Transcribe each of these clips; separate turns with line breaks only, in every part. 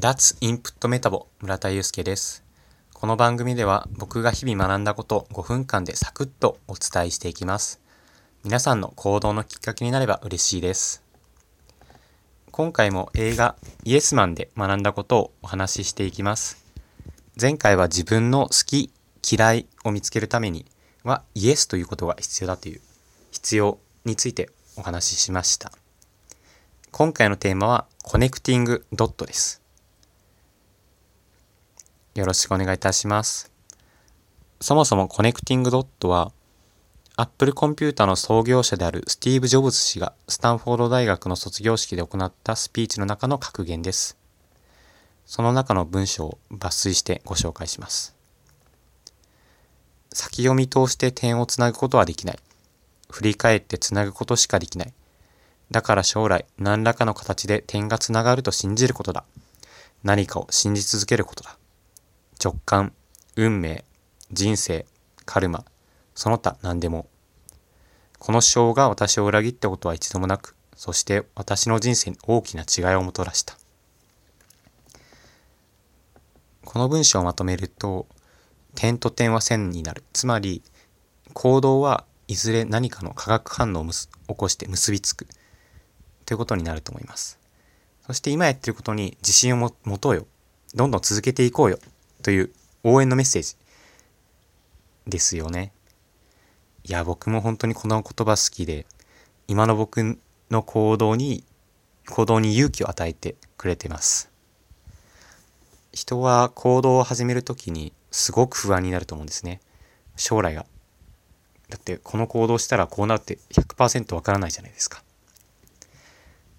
脱インプットメタボ村田祐介です。この番組では僕が日々学んだことを5分間でサクッとお伝えしていきます。皆さんの行動のきっかけになれば嬉しいです。今回も映画イエスマンで学んだことをお話ししていきます。前回は自分の好き嫌いを見つけるためにはイエスということが必要だという必要についてお話ししました。今回のテーマは Connecting Dot です。よろしくお願いいたします。そもそも Connecting Dot は Apple コンピュータの創業者であるスティーブ・ジョブズ氏がスタンフォード大学の卒業式で行ったスピーチの中の格言です。その中の文章を抜粋してご紹介します。先を見通して点をつなぐことはできない。振り返ってつなぐことしかできない。だから将来何らかの形で点がつながると信じることだ。何かを信じ続けることだ。直感、運命、人生、カルマ、その他何でも。この章が私を裏切ったことは一度もなく、そして私の人生に大きな違いをもたらした。この文章をまとめると、点と点は線になる。つまり、行動はいずれ何かの化学反応を起こして結びつく。ということになると思います。そして今やってることに自信を持とうよ。どんどん続けていこうよ。という応援のメッセージですよね。いや、僕も本当にこの言葉好きで、今の僕の行動に、行動に勇気を与えてくれてます。人は行動を始めるときにすごく不安になると思うんですね。将来が。だってこの行動したらこうなるって100%わからないじゃないですか。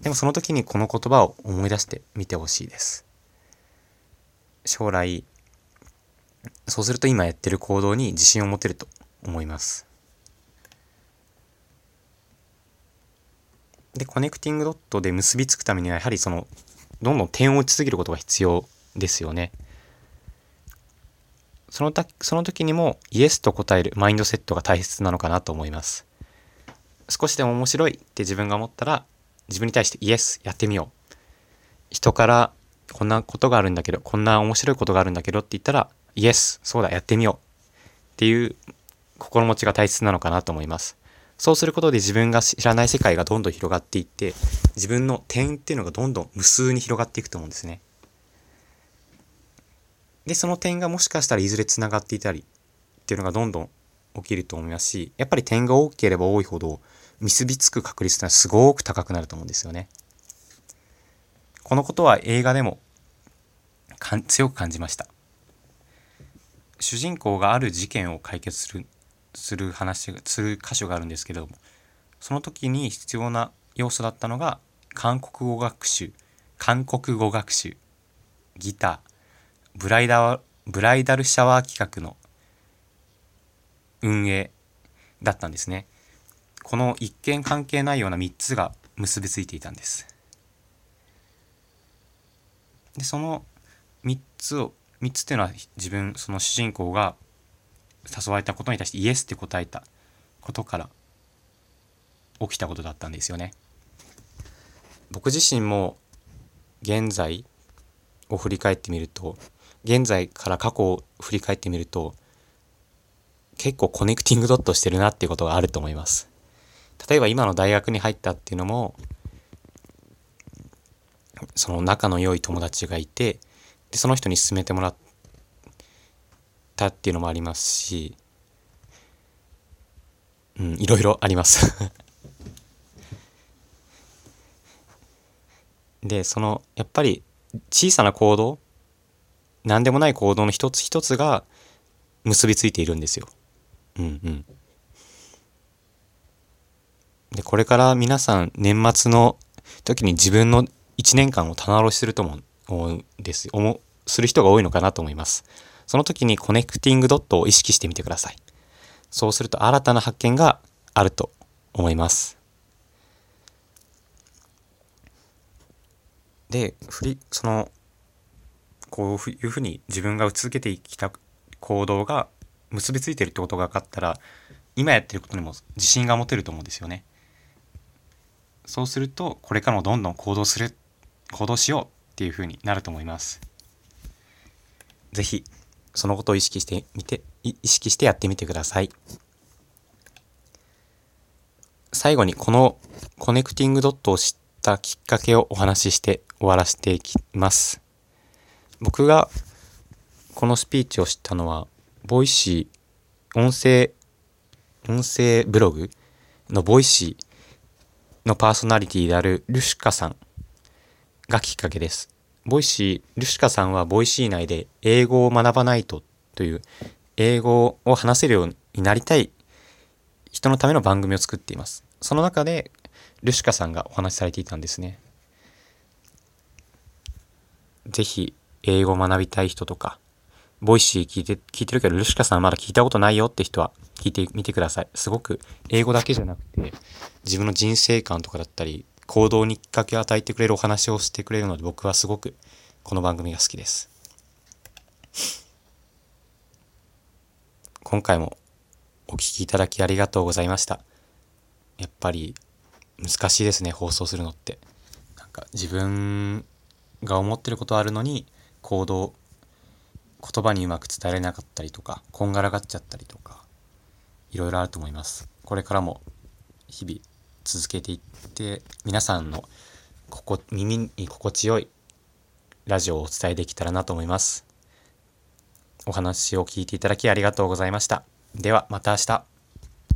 でもその時にこの言葉を思い出してみてほしいです。将来、そうすると今やってる行動に自信を持てると思います。で、コネクティングドットで結びつくためにはやはりその、どんどん点を打ち続けることが必要ですよね。そのたその時にもイエスと答えるマインドセットが大切なのかなと思います。少しでも面白いって自分が思ったら自分に対してイエスやってみよう。人からこんなことがあるんだけど、こんな面白いことがあるんだけどって言ったらイエス、そうだ、やってみよう。っていう心持ちが大切なのかなと思います。そうすることで自分が知らない世界がどんどん広がっていって、自分の点っていうのがどんどん無数に広がっていくと思うんですね。で、その点がもしかしたらいずれつながっていたりっていうのがどんどん起きると思いますし、やっぱり点が多ければ多いほど結びつく確率ってのはすごく高くなると思うんですよね。このことは映画でも強く感じました。主人公がある事件を解決するする話する箇所があるんですけれどもその時に必要な要素だったのが韓国語学習韓国語学習ギターブライダブライダルシャワー企画の運営だったんですね。この一見関係ないような3つが結びついていたんです。でその3つを3つっていうのは自分その主人公が誘われたことに対してイエスって答えたことから起きたことだったんですよね。僕自身も現在を振り返ってみると現在から過去を振り返ってみると結構コネクティングドットしてるなっていうことがあると思います。例えば今の大学に入ったっていうのもその仲の良い友達がいてでその人に勧めてもらったっていうのもありますしうんいろいろあります でそのやっぱり小さな行動何でもない行動の一つ一つが結びついているんですよ。うんうん。でこれから皆さん年末の時に自分の1年間を棚卸しすると思う思うんです思する人が多いのかなと思います。その時にコネクティングドットを意識してみてください。そうすると新たな発見があると思います。で、振り、その、こういうふうに自分が続けてきた行動が結びついてるってことが分かったら、今やってることにも自信が持てると思うんですよね。そうすると、これからもどんどん行動する、行動しようっていう風になると思います。是非そのことを意識してみて意識してやってみてください。最後にこの Connecting Dot を知ったきっかけをお話しして終わらせていきます。僕がこのスピーチを知ったのは Voicy 音声音声ブログの Voicy のパーソナリティであるルシュカさん。がきっかけです。 Voicy、ルシカさんは Voicy 内で英語を学ばないとという英語を話せるようになりたい人のための番組を作っています。その中でルシカさんがお話しされていたんですね。ぜひ英語を学びたい人とか、Voicy聞いて、聞いてるけど、ルシカさんまだ聞いたことないよって人は聞いてみてください。すごく英語だけじゃなくて、自分の人生観とかだったり、行動にきっかけを与えてくれるお話をしてくれるので、僕はすごくこの番組が好きです。今回もお聴きいただきありがとうございました。やっぱり難しいですね、放送するのって。なんか自分が思ってることあるのに行動言葉にうまく伝えられなかったりとかこんがらがっちゃったりとかいろいろあると思いますこれからも日々続けていって皆さんのここ耳に心地よいラジオをお伝えできたらなと思います。お話を聞いていただきありがとうございました。ではまた明日。